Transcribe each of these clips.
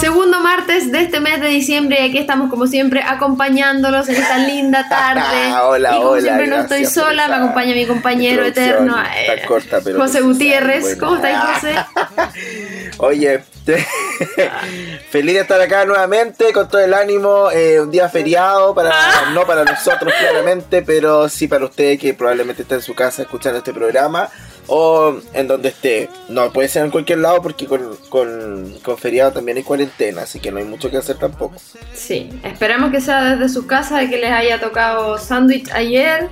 Segundo martes de este mes de diciembre y aquí estamos como siempre acompañándolos en esta linda tarde. hola, y como hola, siempre no estoy sola, me acompaña mi compañero eterno, eh, corta, pero José Gutiérrez. buena. ¿Cómo estáis, José? Oye, feliz de estar acá nuevamente con todo el ánimo. eh, un día feriado, para Ah. no para nosotros claramente, pero sí para usted que probablemente está en su casa escuchando este programa o en donde esté. No puede ser en cualquier lado porque con, con, con feriado también hay cuarentena, así que no hay mucho que hacer tampoco. Sí, esperemos que sea desde su casa, que les haya tocado sándwich ayer,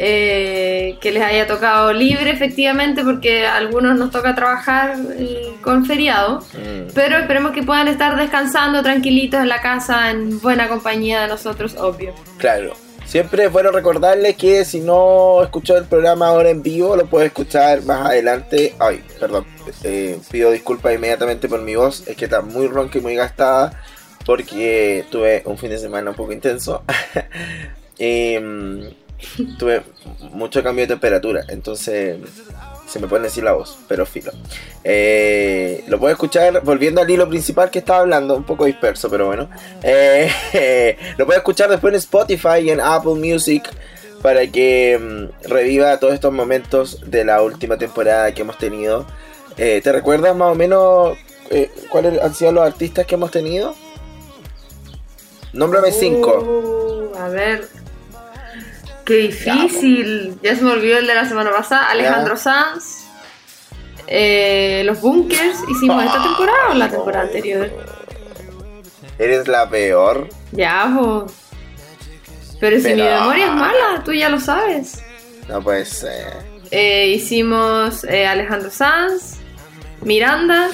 eh, que les haya tocado libre efectivamente, porque a algunos nos toca trabajar eh, con feriado. Mm. Pero esperemos que puedan estar descansando tranquilitos en la casa, en buena compañía de nosotros, obvio. Claro. Siempre es bueno recordarles que si no escuchó el programa ahora en vivo, lo puede escuchar más adelante. Ay, perdón. eh, pido disculpas inmediatamente por mi voz. Es que está muy ronca y muy gastada. Porque tuve un fin de semana un poco intenso. Em, tuve mucho cambio de temperatura. Entonces se me puede decir la voz, pero filo. Eh, lo puedo escuchar volviendo al hilo principal que estaba hablando, un poco disperso, pero bueno. Eh, lo puedo escuchar después en Spotify y en Apple Music para que mm, reviva todos estos momentos de la última temporada que hemos tenido. Eh, ¿Te recuerdas más o menos cuáles han sido los artistas que hemos tenido? Nómbrame cinco. Uh, a ver. Qué difícil. Ya se me olvidó el de la semana pasada. Alejandro Sanz. Eh, los Bunkers. ¿Hicimos esta temporada o la temporada anterior? Eres la peor. Ya, po. Pero si mi memoria es mala, tú ya lo sabes. No puede ser. Eh, hicimos eh, Alejandro Sanz, Miranda,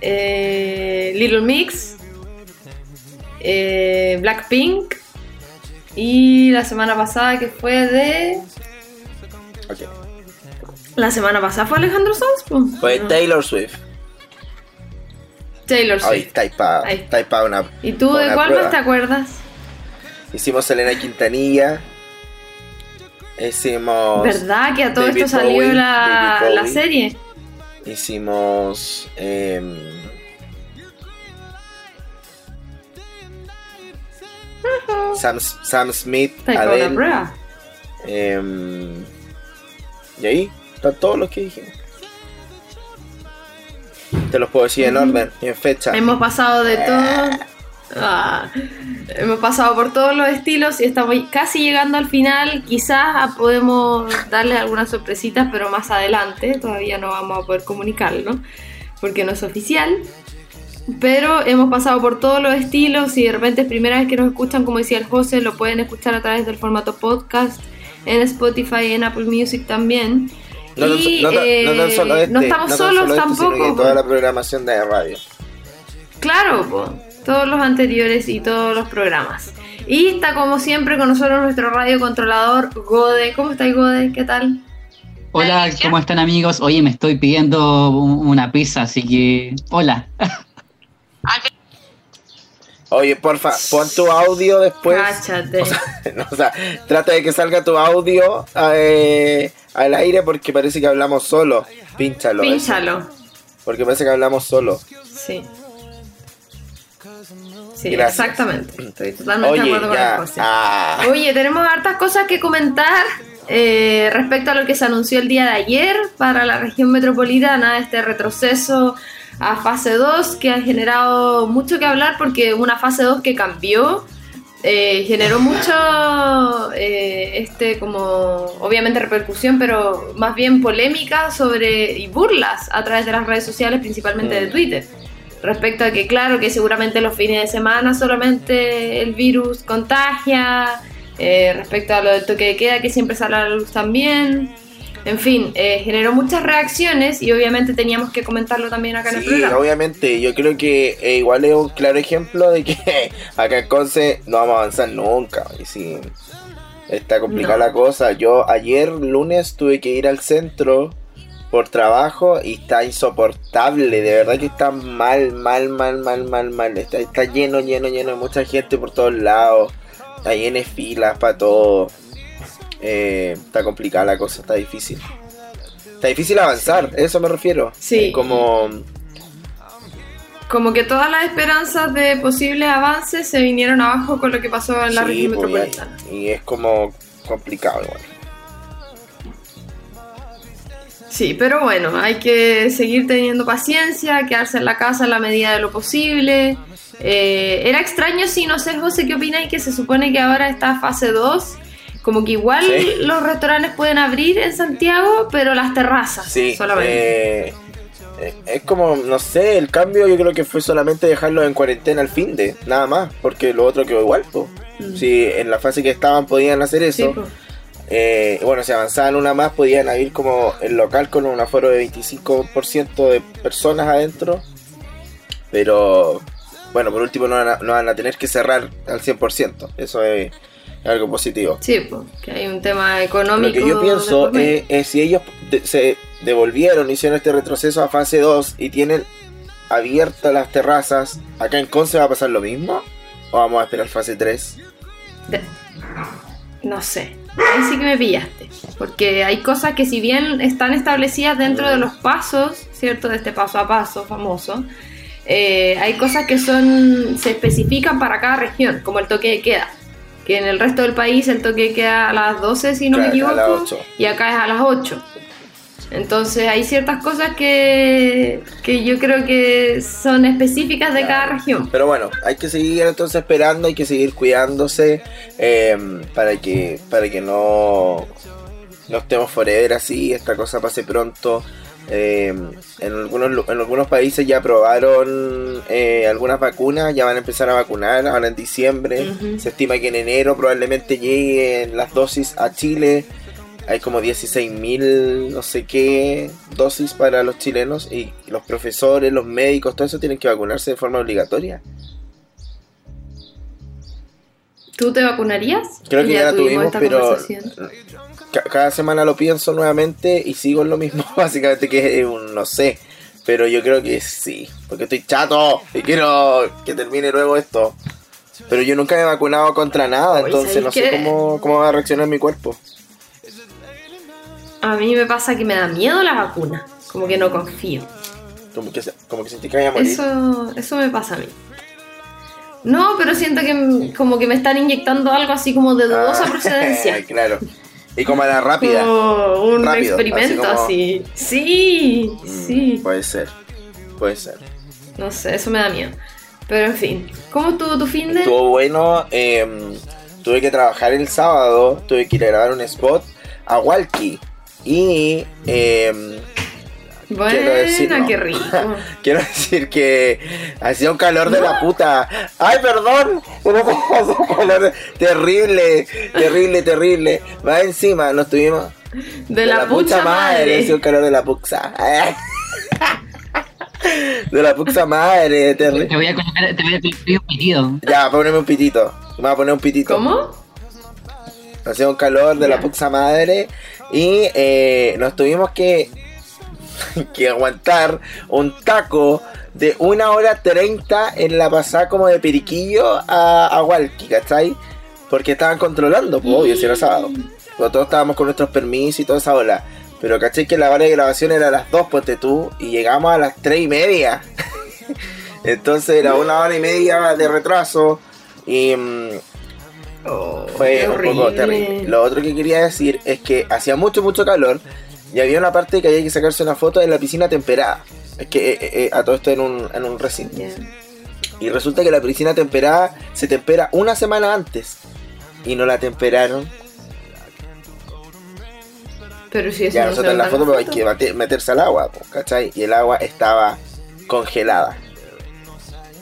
eh, Little Mix, Blackpink y la semana pasada que fue de... La semana pasada fue Alejandro Sanz. Fue No. Taylor Swift. Taylor Ay, Swift. ahí pa- Ahí. está ahí pa una. ¿Y tú de cuál más te acuerdas? Hicimos Selena Quintanilla. Hicimos. ¿Verdad que a todo David esto salió Bowie, la, la serie? Hicimos. em, Sam, Sam Smith, Está Adele. em, y ahí están todos los que dijimos. Te los puedo decir en orden y en fecha. Hemos pasado de todo. Ah, hemos pasado por todos los estilos y estamos casi llegando al final. Quizás podemos darles algunas sorpresitas, pero más adelante. Todavía no vamos a poder comunicarlo porque no es oficial. Pero hemos pasado por todos los estilos y de repente es primera vez que nos escuchan, como decía el José, lo pueden escuchar a través del formato podcast en Spotify, en Apple Music también. No, Y, no no eh, solo este, no estamos no solos solo este, sino tampoco. que toda la programación de radio. Claro, po, todos los anteriores y todos los programas. Y está como siempre con nosotros nuestro radio controlador Gode. ¿Cómo estáis Gode? ¿Qué tal? Hola, ¿cómo están amigos? Oye, me estoy pidiendo un- una pizza, así que hola. Oye, porfa, pon tu audio después. Cáchate. No, o sea, trata de que salga tu audio eh, al aire porque parece que hablamos solo. Pínchalo. eso. Pínchalo. Porque parece que hablamos solo. Sí. Sí, Gracias. exactamente. Estoy totalmente Oye, de acuerdo ya. con el José. Ah, Oye, tenemos hartas cosas que comentar eh, respecto a lo que se anunció el día de ayer para la región metropolitana, este retroceso a fase 2 que ha generado mucho que hablar porque una fase 2 que cambió, eh, generó mucho, eh, este como, obviamente repercusión, pero más bien polémica sobre y burlas a través de las redes sociales, principalmente de Mm. Twitter respecto a que claro que seguramente los fines de semana solamente el virus contagia, eh, respecto a lo del toque de queda que siempre sale a la luz también, en fin, eh, generó muchas reacciones y obviamente teníamos que comentarlo también acá en el sí, programa. obviamente. Yo creo que eh, igual es un claro ejemplo de que acá en Conce no vamos a avanzar nunca. Y sí, está complicada No. la cosa. Yo ayer lunes tuve que ir al centro por trabajo y está insoportable. De verdad que está mal, mal, mal, mal, mal, mal. Está, está lleno, lleno, lleno de mucha gente por todos lados. Está lleno de filas para todo. Eh, está complicada la cosa, está difícil. Está difícil avanzar, a eso me refiero. Sí. Eh, Como como que todas las esperanzas de posibles avances se vinieron abajo con lo que pasó en la Sí, región pues, metropolitana. y, y es como complicado igual. Sí, pero bueno, hay que seguir teniendo paciencia, quedarse en la casa en la medida de lo posible. Eh, era extraño, si no sé, José, ¿qué opináis? Que se supone que ahora está fase 2. Como que igual Sí. los restaurantes pueden abrir en Santiago, pero las terrazas Sí, solamente. eh, eh, es como, no sé, el cambio yo creo que fue solamente dejarlo en cuarentena al fin de, nada más, porque lo otro quedó igual, po. Mm. Si en la fase que estaban podían hacer eso, eh, bueno, si avanzaban una más podían abrir como el local con un aforo de 25% de personas adentro, pero bueno, por último no van a, no van a tener que cerrar al 100%, eso es algo positivo. Sí, pues, que hay un tema Lo económico. que yo pienso es, es si ellos de- se devolvieron, hicieron este retroceso a fase 2 y tienen abiertas las terrazas, ¿acá en Conce va a pasar lo mismo? ¿O vamos a esperar fase 3? De- No sé, ahí sí que me pillaste. Porque hay cosas que si bien están establecidas dentro de los pasos, ¿cierto? De este paso a paso famoso, eh, hay cosas que son se especifican para cada región, como el toque de queda. Que en el resto del país el toque queda a las 12, si no Claro, me equivoco, 8. y acá es a las 8. Entonces hay ciertas cosas que, que yo creo que son específicas de cada región. Pero bueno, hay que seguir entonces esperando, hay que seguir cuidándose eh, para que para que no, no estemos forever así, esta cosa pase pronto. Eh, en, algunos, en algunos países ya aprobaron eh, algunas vacunas, ya van a empezar a vacunar ahora en diciembre. Se estima que en enero probablemente lleguen las dosis a Chile. Hay como 16.000 no sé qué dosis para los chilenos y los profesores, los médicos, todo eso tienen que vacunarse de forma obligatoria. ¿Tú te vacunarías? Creo que ya, la tuvimos, pero cada semana lo pienso nuevamente y sigo en lo mismo, básicamente que es un no sé. Pero yo creo que sí, porque estoy chato y quiero que termine luego esto. Pero yo nunca me he vacunado contra nada, entonces ¿sabes no sé cómo, cómo va a reaccionar mi cuerpo. A mí me pasa que me da miedo la vacuna, como que no confío. Como que, como que sentí que a morir. Eso, eso me pasa a mí. No, pero siento que como que me están inyectando algo así como de dudosa Ah, procedencia. claro. Y como a la rápida. Como un Rápido, experimento así así. Sí, Mm, sí. Puede ser. Puede ser. No sé, eso me da miedo. Pero en fin, ¿cómo estuvo tu fin de? Estuvo bueno. eh, tuve que trabajar el sábado. Tuve que ir a grabar un spot a Walkie. Y eh, Buena, quiero decir, no. qué rico. quiero decir que hacía un calor de la puta. ¡Ay, perdón! Un calor terrible, terrible, terrible. Va encima, nos tuvimos. De, la, pucha madre. Hacía un calor de la puxa. De la puxa madre, terrible. Te voy a colocar, te voy a un pedido. Ya, poneme un pitito. Me voy a poner un pitito. ¿Cómo? Hacía un calor de la puxa madre. Y eh, nos tuvimos que, que aguantar un taco de una hora treinta en la pasada como de periquillo a, a Walkie, ¿cachai? Porque estaban controlando, pues obvio, si era sábado. Pero todos estábamos con nuestros permisos y toda esa ola. Pero caché que la hora de grabación era a las 2, ponte tú, y llegamos a las 3 y media. Entonces era una hora y media de retraso. Y mm, Oh, fue un poco horrible. terrible. Lo otro que quería decir es que hacía mucho, mucho calor. Y había una parte que había que sacarse una foto de la piscina temperada. Es que eh, eh, a todo esto en un, en un recinto. Y resulta que la piscina temperada se tempera una semana antes. Y no la temperaron. Pero si eso Ya no nosotros en la foto hay que meterse al agua, po, ¿cachai? Y el agua estaba congelada.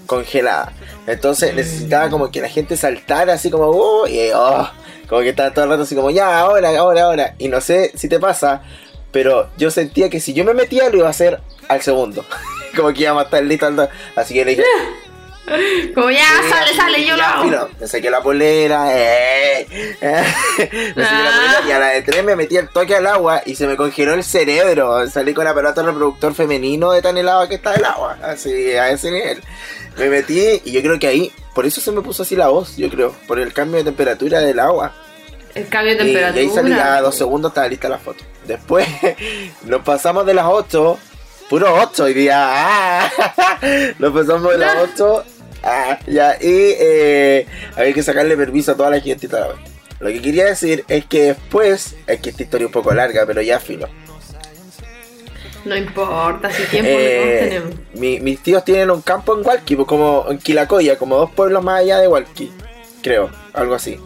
Congelada. Entonces necesitaba como que la gente saltara así como, "Uh", y oh, como que estaba todo el rato así como, ya, ahora, ahora, ahora. Y no sé si te pasa, pero yo sentía que si yo me metía lo iba a hacer al segundo. como que íbamos a estar listos. al do- Así que le dije, Como ya, sale, sale, yo lo hago. Me saqué la polera, eh, eh, me saqué la polera y a la de tres me metí el toque al agua y se me congeló el cerebro. Salí con aparato reproductor femenino de tan helado que está el agua, así a ese nivel. Me metí y yo creo que ahí, por eso se me puso así la voz, yo creo, por el cambio de temperatura del agua. El cambio de Y, y temperatura. ahí salí a dos segundos, estaba lista la foto. Después nos pasamos de las 8 Puro 8 hoy día. Ah, nos pasamos de las 8. Ah, ya, y eh, había que sacarle permiso a toda la gente y toda la vez. Lo que quería decir es que después, es que esta historia es un poco larga, pero ya fino. No importa, si tiempo Eh, tenemos. mi- mis tíos tienen un campo en Hualqui, pues, como en Quilacoya, como dos pueblos más allá de Hualqui, creo, algo así.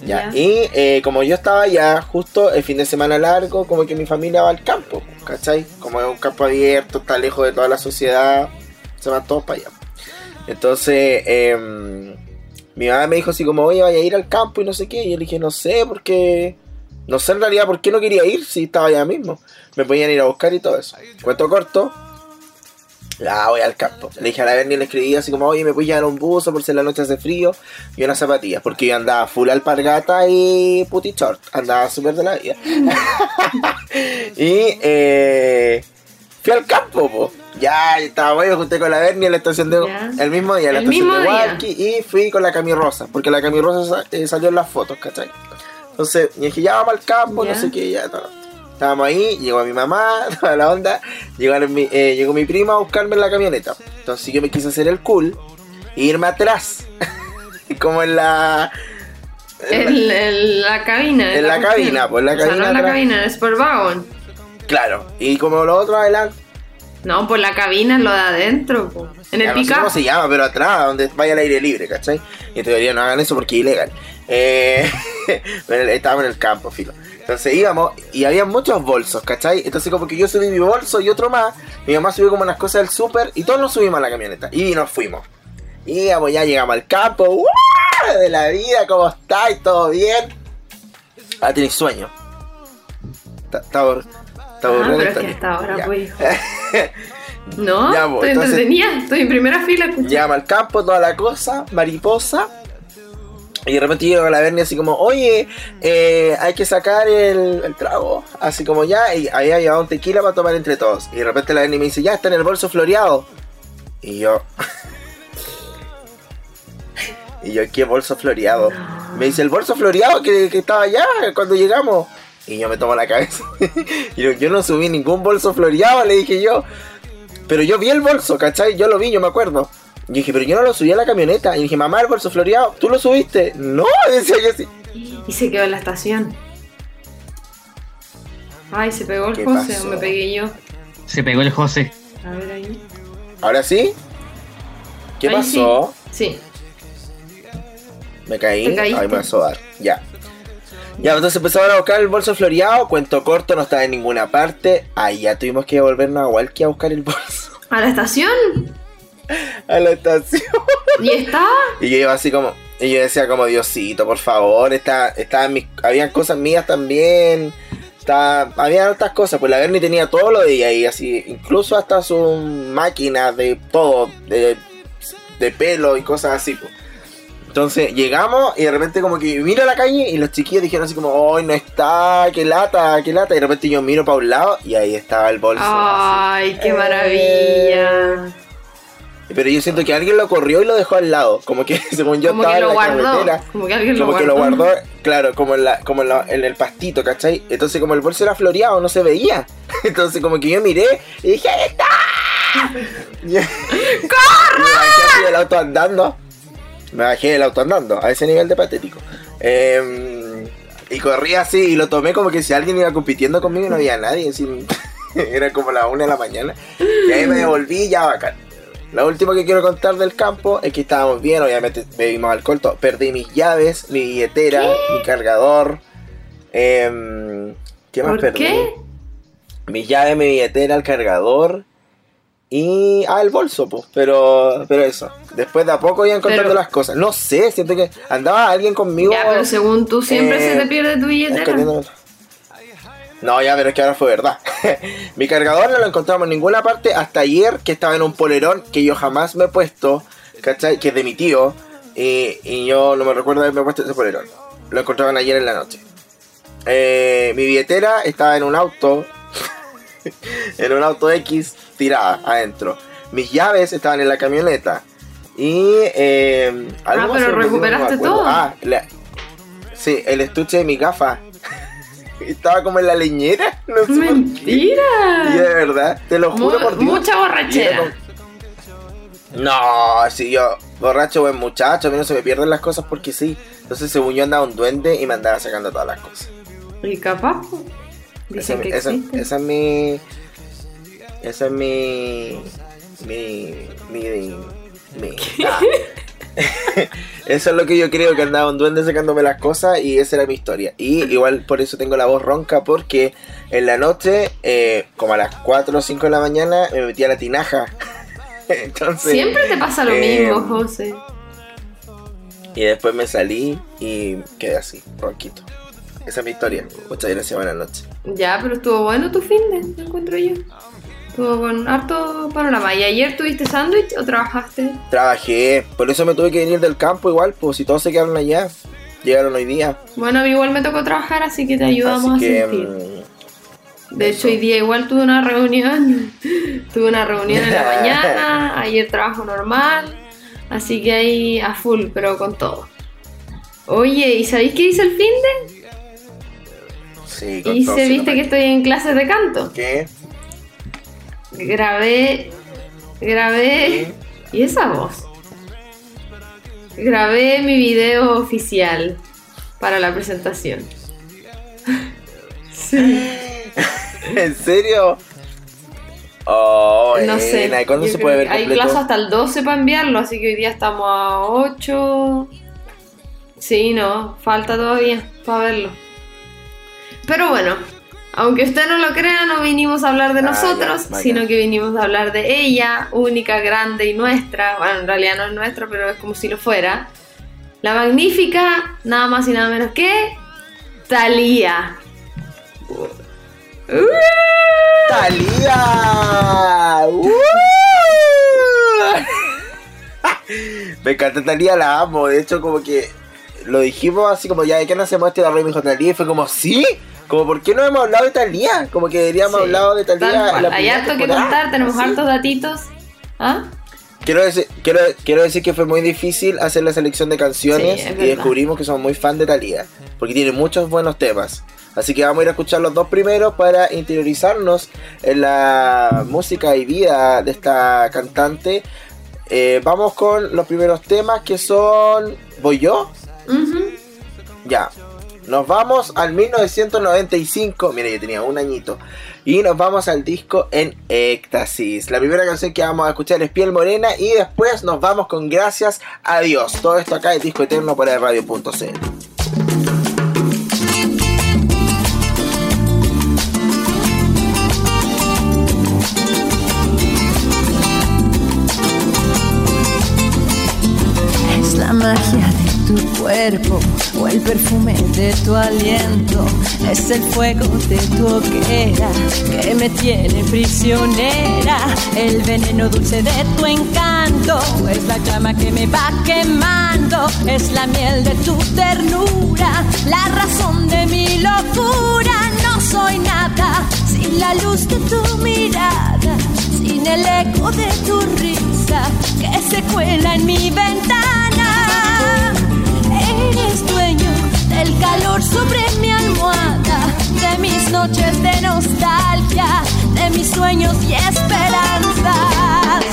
Ya. Ya. Y eh, como yo estaba allá, justo el fin de semana largo, como que mi familia va al campo, ¿cachai? Como es un campo abierto, está lejos de toda la sociedad, se van todos para allá. Entonces, em, mi mamá me dijo así como, oye, vaya a ir al campo y no sé qué. Y yo le dije, no sé, porque... No sé en realidad por qué no quería ir si estaba allá mismo. Me podían ir a buscar y todo eso. Cuento corto. Ya voy al campo. Le dije a la Bernie, le escribí así como, oye, me puedes llevar un buzo por si en la noche hace frío y unas zapatillas. Porque yo andaba full alpargata y puti short. Andaba súper de la vida. y eh, fui al campo, po. Ya estaba bueno, junté con la Bernie en la estación de... Ya. El mismo día, en la El estación de. Hualqui. Y fui con la Cami Rosa. Porque la Cami Rosa sa- eh, salió en las fotos, ¿cachai? Entonces, dije, ya vamos al campo, Ya. no sé qué, ya, todo. Estábamos ahí, llegó mi mamá, toda la onda, llegaron mi, eh, llegó mi prima a buscarme en la camioneta. Entonces yo me quise hacer el cool e irme atrás. Como en la... en la- En, la cabina. En la cabina, pues, la O sea, cabina no en la atrás. cabina, en el Sportwagon. Claro, y como los otros adelante. No, pues la cabina es lo de adentro. po. En el ya no sé cómo se llama, pero atrás, donde vaya al aire libre, ¿cachai? Y en teoría no hagan eso porque es ilegal. Eh, pero estábamos en el campo, filo. Entonces íbamos y había muchos bolsos, ¿cachai? Entonces como que yo subí mi bolso y otro más. Mi mamá subió como unas cosas del súper y todos nos subimos a la camioneta. Y nos fuimos. Íbamos, ya llegamos al campo. ¡Uah! De la vida, ¿cómo estáis? ¿Todo bien? Ah, tenéis sueño. Está está Ah, pero es que hasta ahora, pues. No, Ya, pues, estoy entonces- entretenida, estoy en primera fila. Llegamos al campo, toda la cosa, mariposa. Y de repente llego a la Bernie así como, oye, eh, hay que sacar el, el trago. Así como ya, y había llevado un tequila para tomar entre todos. Y de repente la Bernie me dice, ya está en el bolso floreado. Y yo... y yo, ¿qué bolso floreado? Me dice, el bolso floreado que, que estaba allá cuando llegamos. Y yo me tomo la cabeza. y yo, yo no subí ningún bolso floreado, le dije yo. Pero yo vi el bolso, ¿cachai? Yo lo vi, yo me acuerdo. Y dije, pero yo no lo subí a la camioneta. Y dije, mamá, el bolso floreado, ¿tú lo subiste? No, decía yo así. Y se quedó en la estación. Ay, se pegó el ¿Qué José pasó? o me pegué yo. Se pegó el José. A ver ahí. ¿Ahora sí? ¿Qué Ahí pasó? Sí. Me caí. Ay, me va a sobar. Ya. Ya, entonces empezaron a buscar el bolso floreado. Cuento corto, no estaba en ninguna parte. Ahí ya tuvimos que volvernos a Walkie a buscar el bolso. ¿A la estación? A la estación. ¿Y está? Y yo iba así como, y yo decía como, Diosito, por favor, está, estaban mis, habían cosas mías también, está, había otras cosas, pues la Bernie tenía todo lo de ella y así, incluso hasta su máquina de todo, de, de pelo y cosas así. pues. Entonces llegamos y de repente como que miro a la calle y los chiquillos dijeron así como, ¡ay, no está! ¡Qué lata! ¡Qué lata! Y de repente yo miro para un lado y ahí estaba el bolso. así. Ay, qué Eh. maravilla. Pero yo siento que alguien lo corrió y lo dejó al lado, como que según yo Como estaba que en la guardó. carretera. Como que alguien como lo que lo guardó. guardó, claro, como en, la, como en, la- en el pastito, ¿cachai? Entonces como el bolso era floreado, no se veía. Entonces como que yo miré y dije, ¡ahí está! Y- Me bajé del auto andando. Me bajé del auto andando, a ese nivel de patético. Em, y corrí así y lo tomé como que si alguien iba compitiendo conmigo y no había nadie. así, era como la una de la mañana. Y ahí me devolví y ya bacán. Lo último que quiero contar del campo es que estábamos bien, obviamente bebimos alcohol, todo. perdí mis llaves, mi billetera, mi cargador. em, ¿Qué más ¿Por perdí? qué? Mis llaves, mi billetera, el cargador y. Ah, el bolso, pues. Pero, pero eso. Después de a poco iba encontrando Pero- las cosas. No sé, siento que andaba alguien conmigo. Ya, pero según tú siempre eh, se te pierde tu billetera. No, ya, pero es que ahora fue verdad. Mi cargador no lo encontramos en ninguna parte hasta ayer, que estaba en un polerón que yo jamás me he puesto, ¿cachai? Que es de mi tío. Y, y yo no me recuerdo haberme puesto ese polerón. Lo encontraban ayer en la noche. Eh, mi billetera estaba en un auto. en un auto X tirada adentro. Mis llaves estaban en la camioneta. Y. Eh, algo Ah, pero no recuperaste todo. Ah, la- sí, el estuche de mi gafa. Estaba como en la leñera. No sé Mentira. Y de verdad, te lo juro Mu- por Dios. mucha borrachera. No, si yo, borracho buen muchacho, a mí no se me pierden las cosas porque sí. Entonces según yo andaba un duende y me andaba sacando todas las cosas. Y capaz. po. Esa, que esa- existe. esa es mi. Esa es mi. Mi. Mi. mi-. eso es lo que yo creo que andaba un duende sacándome las cosas y esa era mi historia. Y igual por eso tengo la voz ronca porque en la noche, eh, como a las 4 o 5 de la mañana, me metí a la tinaja. Entonces. Siempre te pasa lo eh, mismo, José. Y después me salí y quedé así, ronquito. Esa es mi historia. Muchas gracias, buenas noches. Ya, pero estuvo bueno tu fin de, encuentro yo. Estuvo con harto panorama. ¿Y ayer tuviste sándwich o trabajaste? Trabajé, por eso me tuve que venir del campo igual, pues si todos se quedaron allá, llegaron hoy día. Bueno, igual me tocó trabajar, así que te ayudamos Así que, a sentir. mm, De hecho, hoy día igual tuve una reunión. tuve una reunión en la mañana. Ayer trabajo normal. Así que ahí a full, pero con todo. Oye, ¿y sabéis qué hice el fin de? sí, con todo, Hice, sí, viste no que estoy en clases de canto. ¿Qué? Grabé. Grabé. ¿Y esa voz? Grabé mi video oficial para la presentación. sí. ¿En serio? Oh, No sé. ¿Y cuándo yo se puede ver Hay plazo hasta el 12 para enviarlo, así que hoy día estamos a 8. Sí, no, falta todavía para verlo. Pero bueno, aunque usted no lo crea, no vinimos a hablar de Ah, nosotros, ya, sino que vinimos a hablar de ella, única, grande y nuestra. Bueno, en realidad no es nuestra, pero es como si lo fuera. La magnífica, nada más y nada menos que Thalía. ¡Talía! ¡Uh! Me encanta Talía, la amo. De hecho, como que lo dijimos así como ya, ¿de qué no hacemos este? La Rey me dijo Talía y fue como, ¿sí? Como, ¿por qué no hemos hablado de Talía? Como que deberíamos Sí, hablado de tal Talía. Hay harto que contar, tenemos así. hartos datitos. ¿Ah? Quiero decir, quiero, quiero decir que fue muy difícil hacer la selección de canciones Sí, es y descubrimos que somos muy fan de Thalía, porque tiene muchos buenos temas. Así que vamos a ir a escuchar los dos primeros para interiorizarnos en la música y vida de esta cantante. Eh, vamos con los primeros temas que son... ¿Voy yo? Ya. Nos vamos al 1995. Mira, yo tenía un añito. Y nos vamos al disco en éxtasis. La primera canción que vamos a escuchar es Piel Morena. Y después nos vamos con Gracias a Dios. Todo esto acá es Disco Eterno para radio.cl. Magia cuerpo o el perfume de tu aliento. Es el fuego de tu hoguera que me tiene prisionera. El veneno dulce de tu encanto es la llama que me va quemando. Es la miel de tu ternura, la razón de mi locura. No soy nada sin la luz de tu mirada, sin el eco de tu risa que se cuela en mi ventana. Del calor sobre mi almohada, de mis noches de nostalgia, de mis sueños y esperanzas.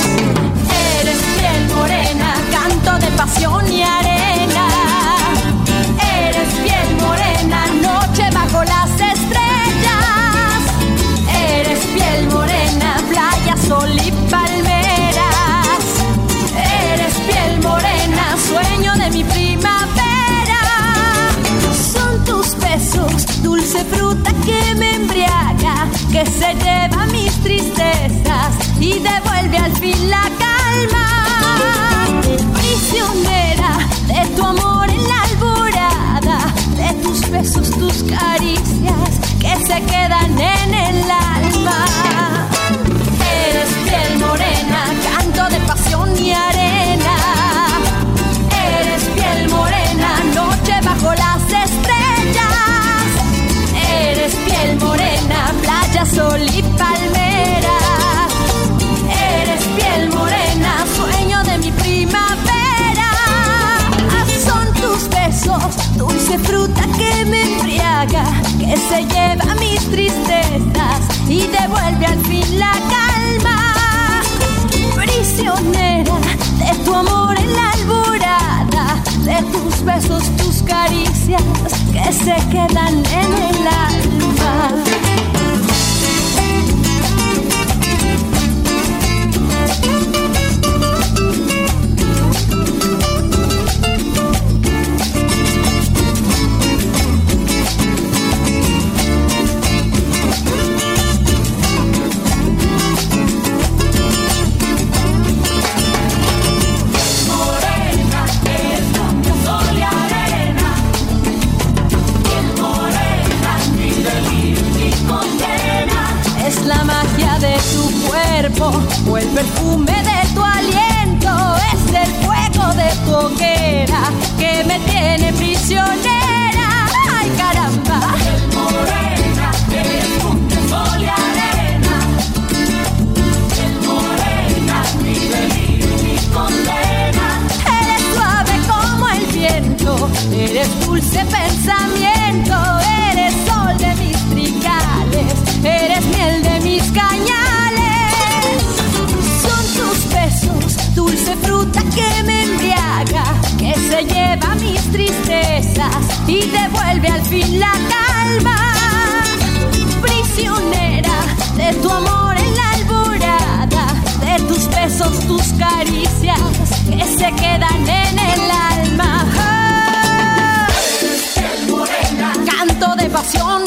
Eres piel morena, canto de pasión y arena. que se lleva mis tristezas y devuelve al fin la calma. Prisionera de tu amor en la alborada, de tus besos, tus caricias que se quedan en el alma. Eres piel morena. sol y palmera. Eres piel morena, sueño de mi primavera. Ah, son tus besos, dulce fruta que me embriaga, que se lleva mis tristezas y devuelve al fin la calma. Prisionera de tu amor en la alborada, de tus besos, tus caricias que se quedan en el alma. pasión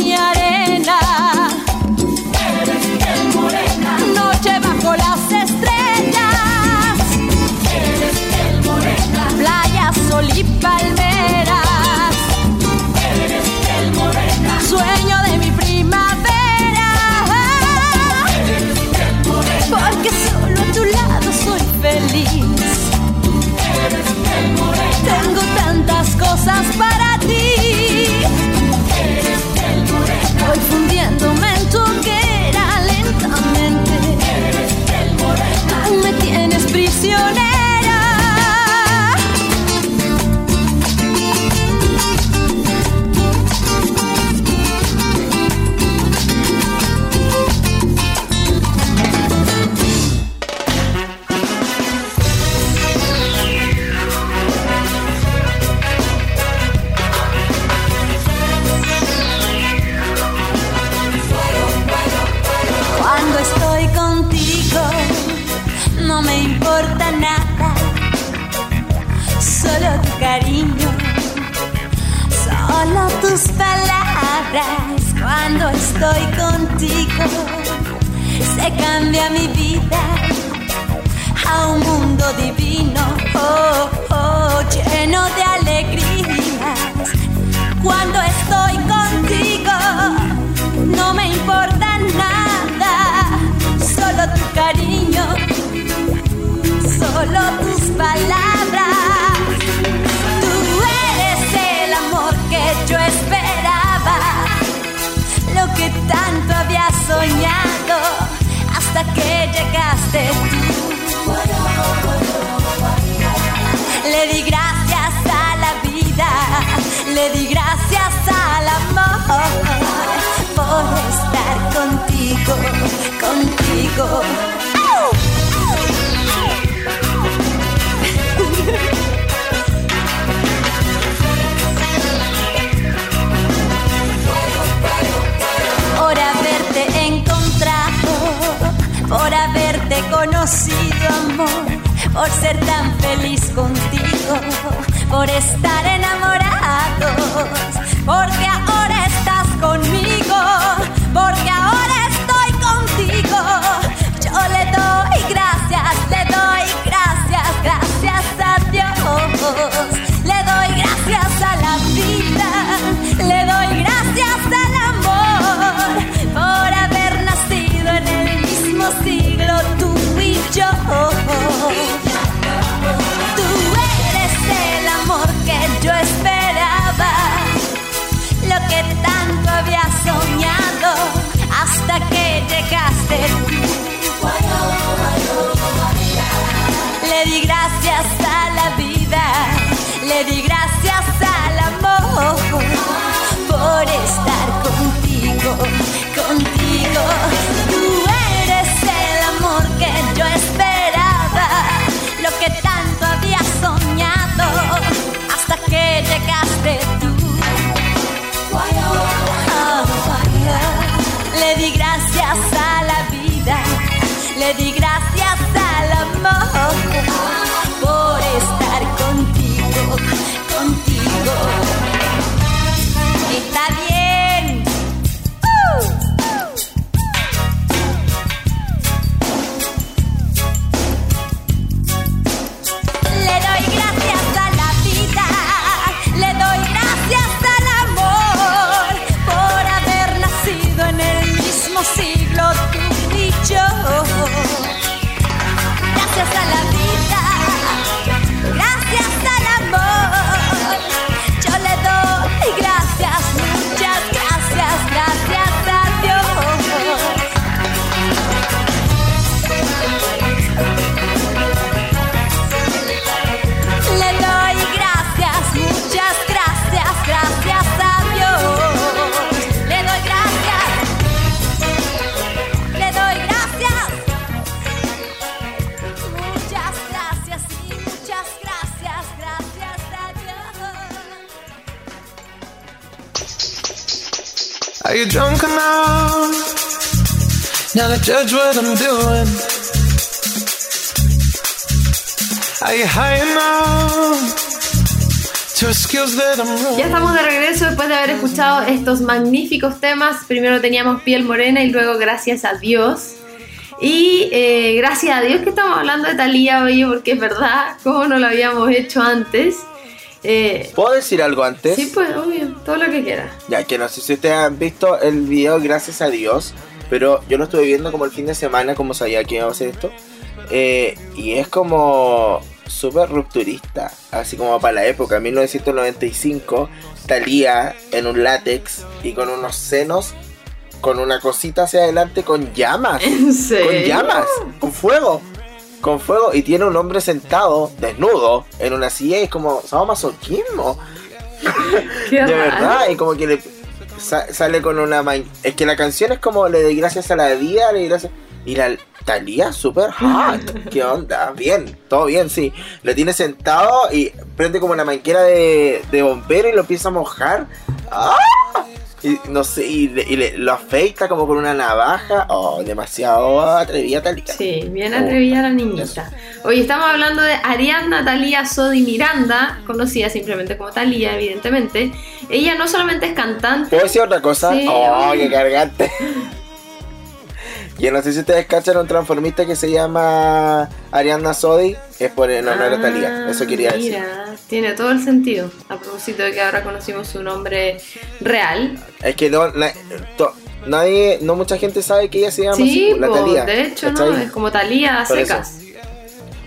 tus palabras cuando estoy contigo. Se cambia mi vida a un mundo divino. que llegaste tú. Le di gracias a la vida, le di gracias al amor por estar contigo, contigo. conocido amor, por ser tan feliz contigo, por estar enamorados, porque ahora estás conmigo, porque ahora tú y yo. Tú eres el amor que yo esperaba, lo que tanto había soñado hasta que llegaste. Le di gracias a la vida, le di gracias al amor por eso que tanto había soñado hasta que llegaste tú. Oh, le di gracias a la vida, le di gracias al amor. Now to judge what I'm doing? Are you high enough Ya estamos de regreso después de haber escuchado estos magníficos temas. Primero teníamos Piel Morena y luego Gracias a Dios. Y eh, gracias a Dios que estamos hablando de Talía hoy, porque es verdad, como no lo habíamos hecho antes. Eh, ¿Puedo decir algo antes? sí, pues, obvio, todo lo que quieras. Ya que no sé si ustedes han visto el video, gracias a Dios, pero yo lo estuve viendo como el fin de semana, como sabía que iba a hacer esto, eh, y es como súper rupturista, así como para la época, 1995, Talía en un látex y con unos senos, con una cosita hacia adelante, con llamas, ¿En con serio? llamas, con fuego. Con fuego y tiene un hombre sentado, desnudo, en una silla y es como, sadomasoquismo. Qué De verdad, y como que le sa- sale con una Es que la canción es como le doy gracias a la vida, le doy gracias. Y la Talía super hot. ¿Qué onda? Bien, todo bien, sí. Lo tiene sentado y prende como una manquera de, de bombero y lo empieza a mojar. ¡Ah! Y no sé, y, le- y le- lo afeita como con una navaja. Oh, demasiado atrevida Talía. Sí, bien atrevida la niñita. Hoy estamos hablando de Ariadna Talía Sodi Miranda, conocida simplemente como Talía, evidentemente. Ella no solamente es cantante, ¿Puedo decir otra cosa? Sí, oh, qué cargante. Yo no sé si ustedes cachan un transformista que se llama Ariana Sodi. Es por en honor a Talía. Eso quería decir. Ah, Mira, tiene todo el sentido. A propósito de que ahora conocimos su nombre real. Es que no, na- to- nadie, no mucha gente sabe que ella se llama Sí, así, la Talía. de hecho, ¿no? Es como Talía a secas.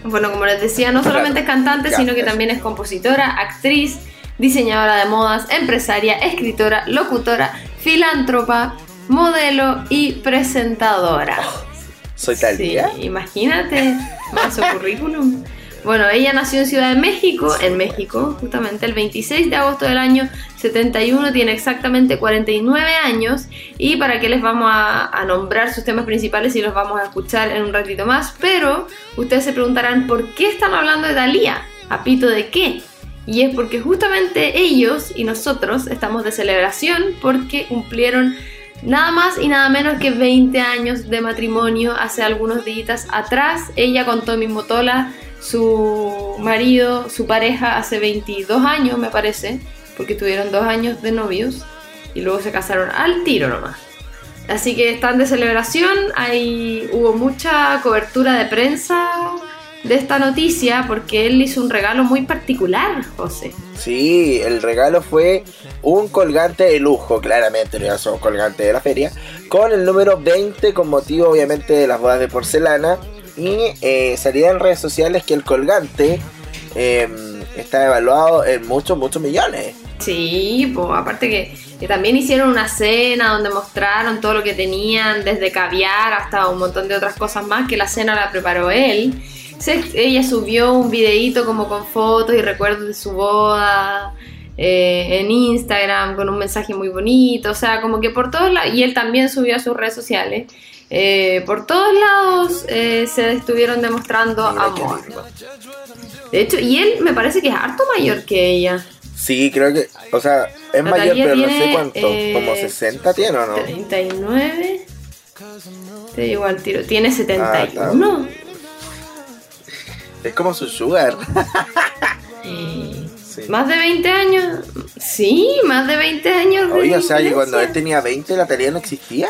Bueno, como les decía, no solamente es cantante, sino que eso. también es compositora, actriz, diseñadora de modas, empresaria, escritora, locutora, filántropa, modelo y presentadora. Soy Talía. Sí, imagínate, más su currículum. Bueno, ella nació en Ciudad de México, en México, justamente el 26 de agosto del año 71, tiene exactamente 49 años y para qué les vamos a, a nombrar sus temas principales y los vamos a escuchar en un ratito más, pero ustedes se preguntarán por qué están hablando de Dalía, a pito de qué. Y es porque justamente ellos y nosotros estamos de celebración porque cumplieron nada más y nada menos que 20 años de matrimonio hace algunos días atrás. Ella con Tommy Motola, su marido, su pareja, hace 22 años me parece, porque tuvieron dos años de novios y luego se casaron al tiro nomás. Así que están de celebración, hay, hubo mucha cobertura de prensa de esta noticia porque él hizo un regalo muy particular, José. Sí, el regalo fue un colgante de lujo, claramente no un colgante de la feria, con el número 20 con motivo obviamente de las bodas de porcelana y eh, salía en redes sociales que el colgante eh, está evaluado en muchos, muchos millones. Sí, pues aparte que, que también hicieron una cena donde mostraron todo lo que tenían, desde caviar hasta un montón de otras cosas más, que la cena la preparó él. Se- ella subió un videíto como con fotos y recuerdos de su boda eh, en Instagram con un mensaje muy bonito, o sea, como que por todos lados, y él también subió a sus redes sociales. eh, por todos lados eh, se estuvieron demostrando Mira amor. De hecho, y él me parece que es harto mayor que ella. Sí, creo que, o sea, es Natalia mayor, pero no sé cuánto, como 60 tiene o no. 39. Te digo al tiro. Tiene Ah, 71. Es como su sugar. Eh, Sí. Más de 20 años. Sí, más de 20 años. de Oye, o sea, diferencia. cuando él tenía 20 la tarea no existía.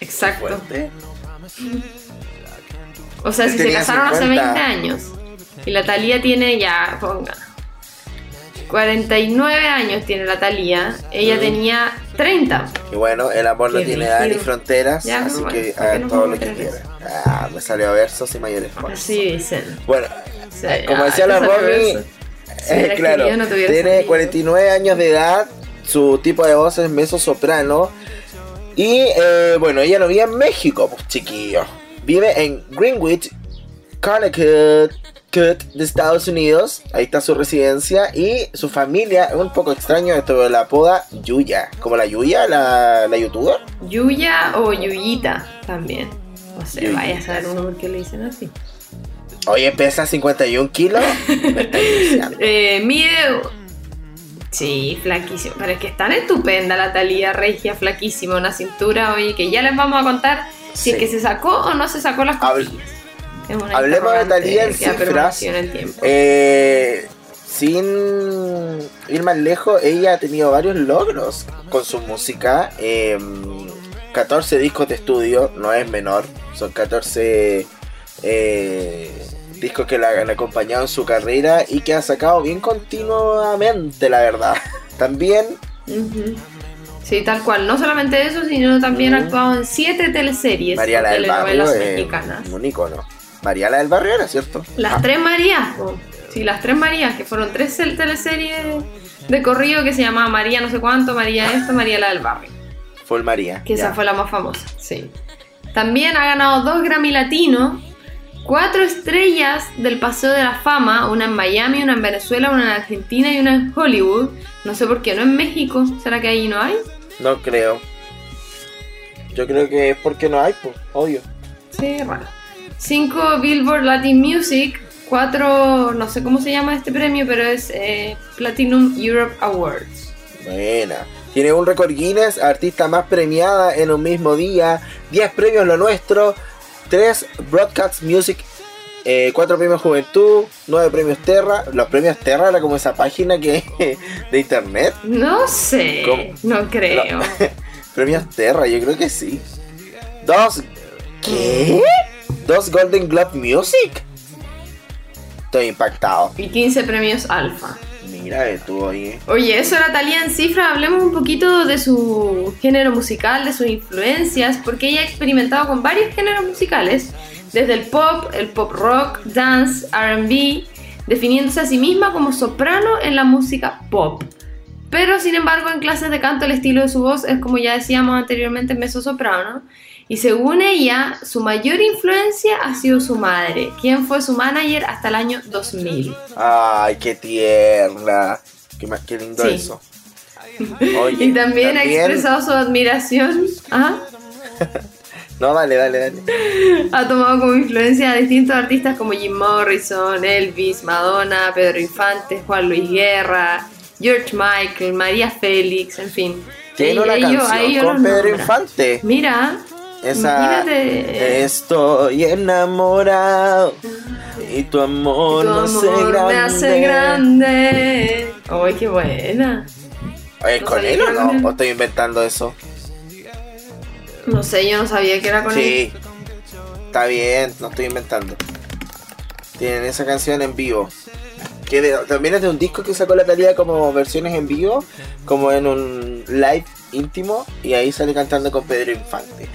Exacto. Fuerte. O sea, si se casaron hace 50. 20 años. Y la Talía tiene ya, ponga. 49 años tiene la Talía. Ella Mm. tenía 30. Y bueno, el amor no Qué tiene edad ni fronteras, Ya, así bueno, que ¿para qué hagan todo lo que quieran. Ah, me salió a versos y mayores esfuerzos. Así dicen. Bueno, Sí, como ah, decía la Romy, eh, claro, no tiene salido. 49 años de edad, su tipo de voz es meso soprano. Y eh, bueno, ella no vive en México, pues chiquillo. Vive en Greenwich, Connecticut de Estados Unidos. Ahí está su residencia. Y su familia, es un poco extraño esto, pero la apoda Yuya. Como la Yuya, la, la youtuber. Yuya o Yuyita también. No sé, Yuyita. vaya a saber uno por qué le dicen así. Oye, pesa 51 kilos. Me. Eh, mide Sí, flaquísimo. Pero es que es tan estupenda la Talía Regia, flaquísima, una cintura, oye, que ya les vamos a contar si es que se sacó o no se sacó las costillas. Una Hablemos de Thalía en cifras. en. Eh, sin ir más lejos, ella ha tenido varios logros con su música. Eh, 14 discos de estudio, no es menor. Son 14 eh, discos que la han acompañado en su carrera y que ha sacado bien continuamente, la verdad. También. Sí, tal cual. No solamente eso, sino también ha actuado en siete teleseries Mariala o del Barrio es mexicanas. un icono. Mariala del Barrio era, ¿cierto? Las Ah, tres Marías, po. sí, las tres Marías, que fueron tres teleseries de corrido que se llamaba María no sé cuánto, María esto, María la del barrio, Full María. que ya. esa fue la más famosa, sí. También ha ganado dos Grammy Latinos, cuatro estrellas del Paseo de la Fama, una en Miami, una en Venezuela, una en Argentina y una en Hollywood. No sé por qué, no en México, ¿será que ahí no hay? No creo. Yo creo que es porque no hay, pues, obvio. Sí, raro. Cinco Billboard Latin Music, cuatro, no sé cómo se llama este premio, pero es eh, Platinum Europe Awards. Buena. Tiene un récord Guinness, artista más premiada en un mismo día, 10 premios Lo Nuestro, 3 Broadcast Music, 4 premios Juventud, 9 premios Terra. Los premios Terra era como esa página que de internet. No sé, ¿Cómo? no creo. Premios Terra, yo creo que sí. Dos. ¿Qué? Dos Golden Globe Music. Estoy impactado. Y 15 premios Alfa. Mira, estuvo ahí. Oye, eso era Talía en cifra. Hablemos un poquito de su género musical, de sus influencias, porque ella ha experimentado con varios géneros musicales, desde el pop, el pop rock, dance, RB, definiéndose a sí misma como soprano en la música pop. Pero sin embargo, en clases de canto el estilo de su voz es como ya decíamos anteriormente, mezzo-soprano. Y según ella, su mayor influencia ha sido su madre, quien fue su manager hasta el año 2000. Ay, qué tierna. Qué, más, qué lindo Sí. eso. Oye, Y también, ha expresado su admiración. Ajá. No, dale, dale, dale. Ha tomado como influencia a distintos artistas como Jim Morrison, Elvis, Madonna, Pedro Infante, Juan Luis Guerra, George Michael, María Félix, en fin. Tiene una ellos- canción con Pedro nombra. Infante. Mira, Esa. imagínate. Estoy enamorado. Y tu amor, tu hace amor grande. me hace grande. ¡Ay, qué buena! Oye, No ¿con él o no? ¿O estoy inventando eso? No sé, yo no sabía que era con él. Sí. Está bien, no estoy inventando. Tienen esa canción en vivo. Que de- también es de un disco que sacó la Talía como versiones en vivo, como en un live íntimo, y ahí sale cantando con Pedro Infante.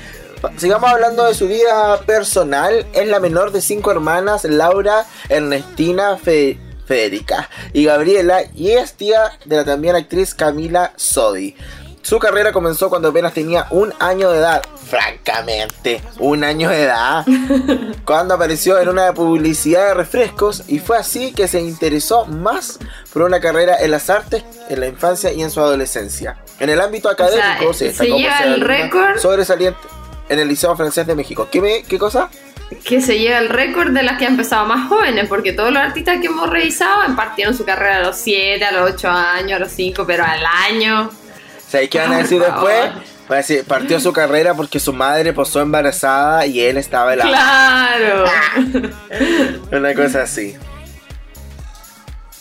Sigamos hablando de su vida personal. Es la menor de cinco hermanas, Laura, Ernestina, Fe- Federica y Gabriela, y es tía de la también actriz Camila Sodi. Su carrera comenzó cuando apenas tenía un año de edad. Francamente, un año de edad. cuando apareció en una publicidad de refrescos y fue así que se interesó más por una carrera en las artes en la infancia y en su adolescencia. En el ámbito académico se destacó por lleva ser el récord. sobresaliente en el Liceo Francés de México. ¿Qué, me- qué cosa? que se lleva el récord de las que han empezado más jóvenes, porque todos los artistas que hemos revisado partieron su carrera a los 7, a los 8 años, a los 5, pero al año. ¿Sabéis qué van a decir después? Van a decir, partió su carrera porque su madre posó embarazada y él estaba la... ¡Claro! Una cosa así.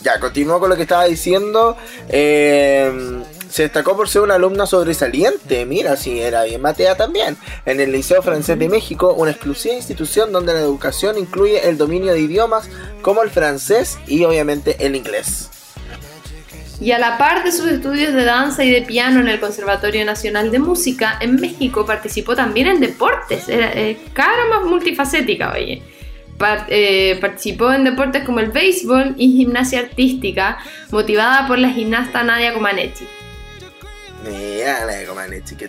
Ya, continúo con lo que estaba diciendo. Eh, se destacó por ser una alumna sobresaliente. Mira, sí, era bien matea también. En el Liceo Francés de México, una exclusiva institución donde la educación incluye el dominio de idiomas como el francés y obviamente el inglés. Y a la par de sus estudios de danza y de piano en el Conservatorio Nacional de Música, en México participó también en deportes. Era eh, cara más multifacética, oye. Par- eh, participó en deportes como el béisbol y gimnasia artística, motivada por la gimnasta Nadia Comaneci. Mira la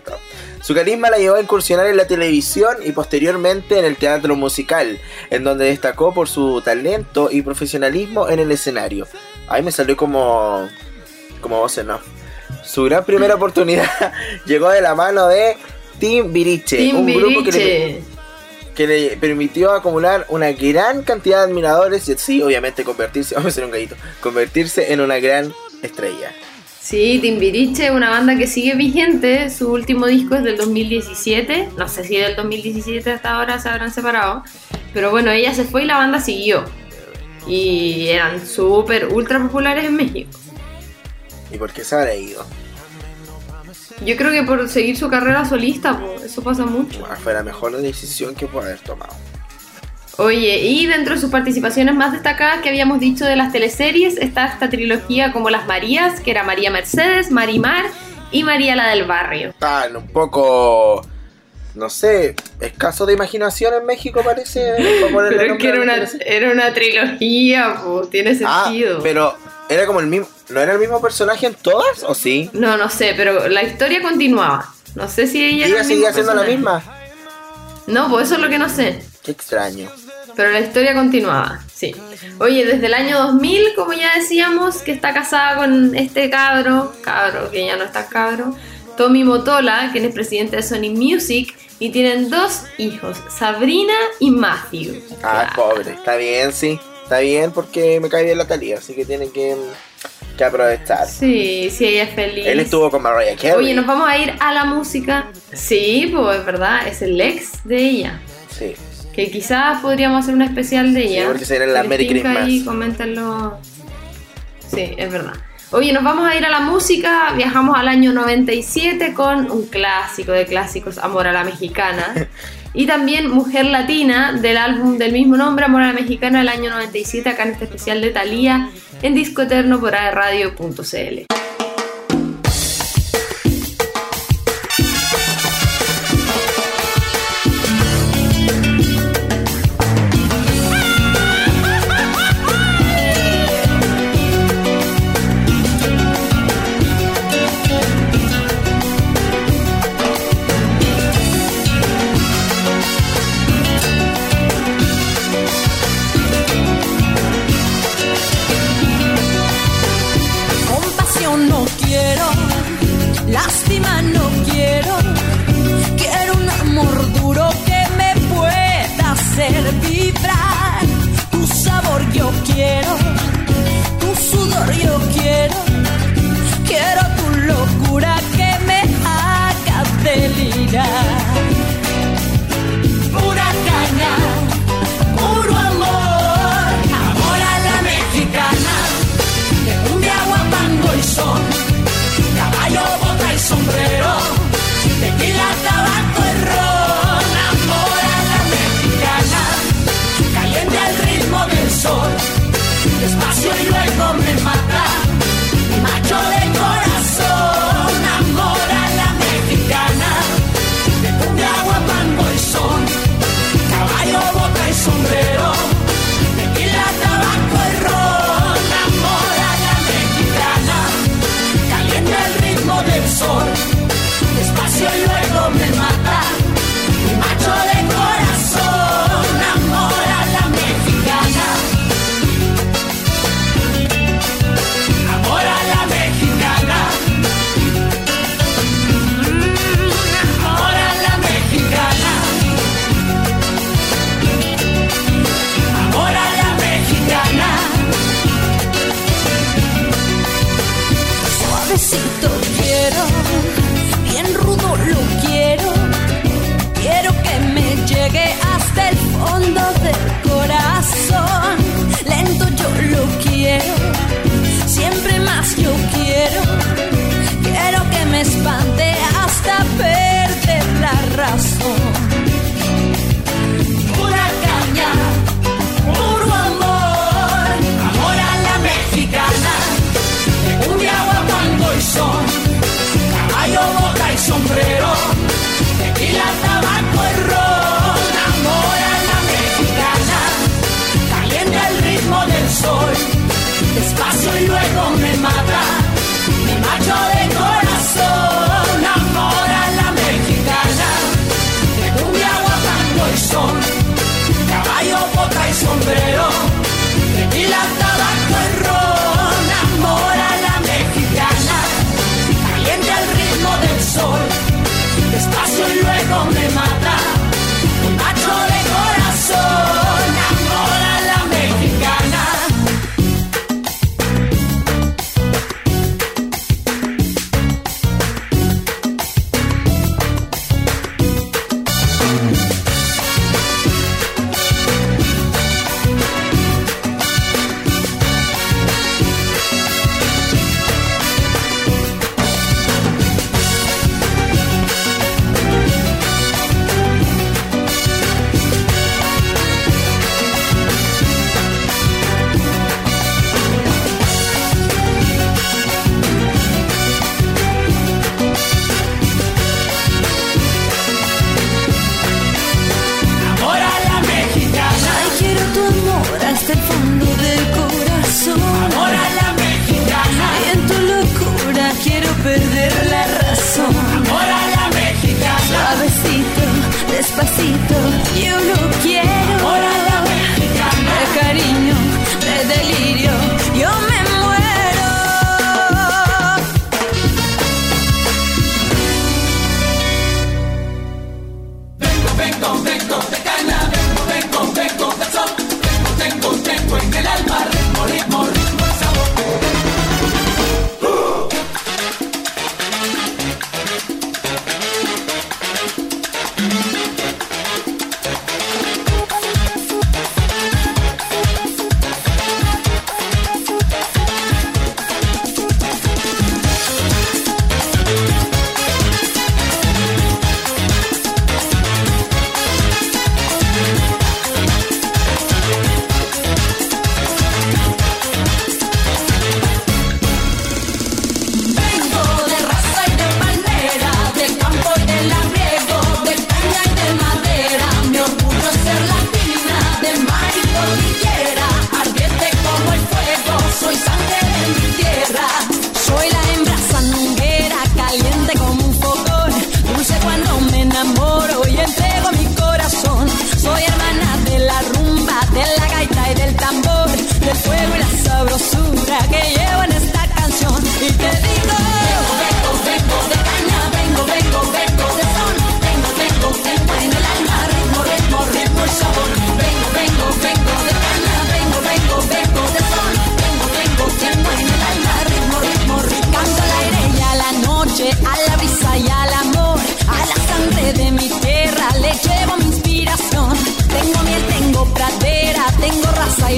top. Su carisma la llevó a incursionar en la televisión y posteriormente en el teatro musical, en donde destacó por su talento y profesionalismo en el escenario. Ahí me salió como. como voz off. Su gran primera oportunidad llegó de la mano de Tim Viriche, un grupo que le, que le permitió acumular una gran cantidad de admiradores y sí, obviamente convertirse, vamos a hacer un gallito, convertirse en una gran estrella. Sí, Timbiriche, una banda que sigue vigente. Su último disco es del 2017. No sé si del 2017 hasta ahora se habrán separado. Pero bueno, ella se fue y la banda siguió. Y eran súper, ultra populares en México. ¿Y por qué se habrá ido? Yo creo que por seguir su carrera solista, pues, eso pasa mucho. Bueno, fue la mejor decisión que puede haber tomado. Oye, y dentro de sus participaciones más destacadas que habíamos dicho de las teleseries, está esta trilogía como Las Marías, que era María Mercedes, Marimar y María la del Barrio. Están un poco, no sé, escaso de imaginación en México parece. ponerle Pero que era una, era una trilogía, pues, tiene Ah, sentido. pero era como el mismo, ¿no era el mismo personaje en todas o sí? No, no sé, pero la historia continuaba. No sé si ella... ¿Y ella el seguía siendo la misma? No, pues eso es lo que no sé. Qué extraño. Pero la historia continuaba, sí. Oye, desde el año 2000, como ya decíamos, que está casada con este cabro, cabro, que ya no está cabro, Tommy Motola, quien es presidente de Sony Music, y tienen dos hijos, Sabrina y Matthew. Ah, pobre. Está bien, sí. Está bien porque me cae bien la Talía, así que tienen que, que aprovechar. Sí, sí, ella es feliz. Él estuvo con Mariah Carey. Oye, nos vamos a ir a la música. Sí, pues es verdad, es el ex de ella. Sí. Que quizás podríamos hacer un especial de ella. porque se viene la Si les Merry tinca Christmas. coméntenlo. Sí, es verdad. Oye, nos vamos a ir a la música. Viajamos al año 97 con un clásico de clásicos, Amor a la Mexicana. Y también Mujer Latina, del álbum del mismo nombre, Amor a la Mexicana, del año 97, acá en este especial de Thalía, en Disco Eterno por aerradio.cl. razón. Pura caña, puro amor, amor a la mexicana, un agua, pan, y son, caballo, boca y sombrero, tequila, sombrero.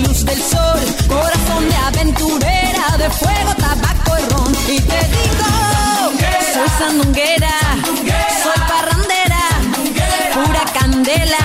luz del sol, corazón de aventurera, de fuego, tabaco y ron. Y te digo, soy sandunguera, soy parrandera, pura candela